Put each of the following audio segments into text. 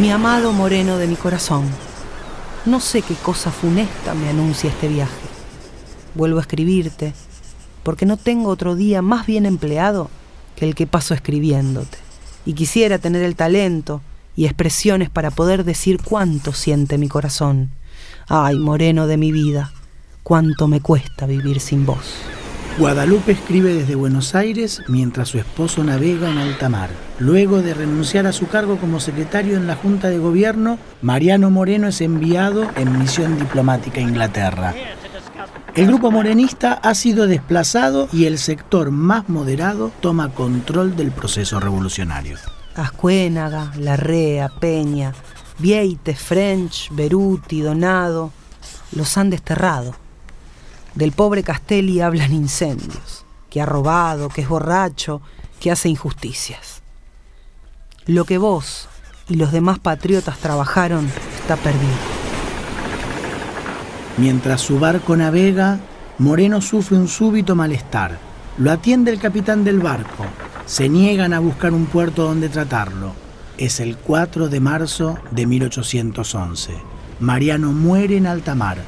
Mi amado moreno de mi corazón, no sé qué cosa funesta me anuncia este viaje. Vuelvo a escribirte, porque no tengo otro día más bien empleado que el que paso escribiéndote. Y quisiera tener el talento y expresiones para poder decir cuánto siente mi corazón. Ay, moreno de mi vida, cuánto me cuesta vivir sin vos. Guadalupe escribe desde Buenos Aires mientras su esposo navega en alta mar. Luego de renunciar a su cargo como secretario en la Junta de Gobierno, Mariano Moreno es enviado en misión diplomática a Inglaterra. El grupo morenista ha sido desplazado y el sector más moderado toma control del proceso revolucionario. Ascuénaga, Larrea, Peña, Vieite, French, Beruti, Donado, los han desterrado. Del pobre Castelli hablan incendios, que ha robado, que es borracho, que hace injusticias. Lo que vos y los demás patriotas trabajaron está perdido. Mientras su barco navega, Moreno sufre un súbito malestar. Lo atiende el capitán del barco. Se niegan a buscar un puerto donde tratarlo. Es el 4 de marzo de 1811. Mariano muere en alta mar.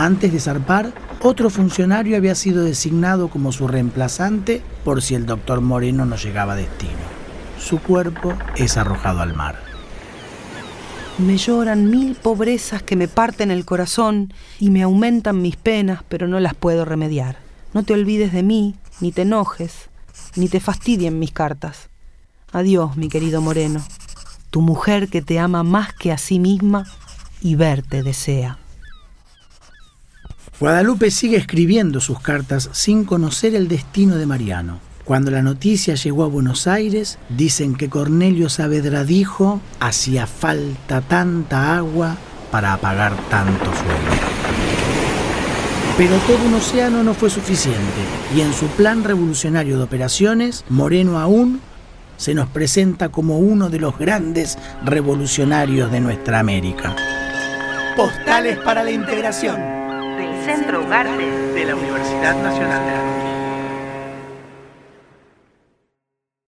Antes de zarpar, otro funcionario había sido designado como su reemplazante por si el doctor Moreno no llegaba a destino. Su cuerpo es arrojado al mar. Me lloran mil pobrezas que me parten el corazón y me aumentan mis penas, pero no las puedo remediar. No te olvides de mí, ni te enojes, ni te fastidien mis cartas. Adiós, mi querido Moreno, tu mujer que te ama más que a sí misma y verte desea. Guadalupe sigue escribiendo sus cartas sin conocer el destino de Mariano. Cuando la noticia llegó a Buenos Aires, dicen que Cornelio Saavedra dijo, hacía falta tanta agua para apagar tanto fuego. Pero todo un océano no fue suficiente y en su plan revolucionario de operaciones, Moreno aún se nos presenta como uno de los grandes revolucionarios de nuestra América. Postales para la integración Centro Ugarte de la Universidad Nacional de Arte.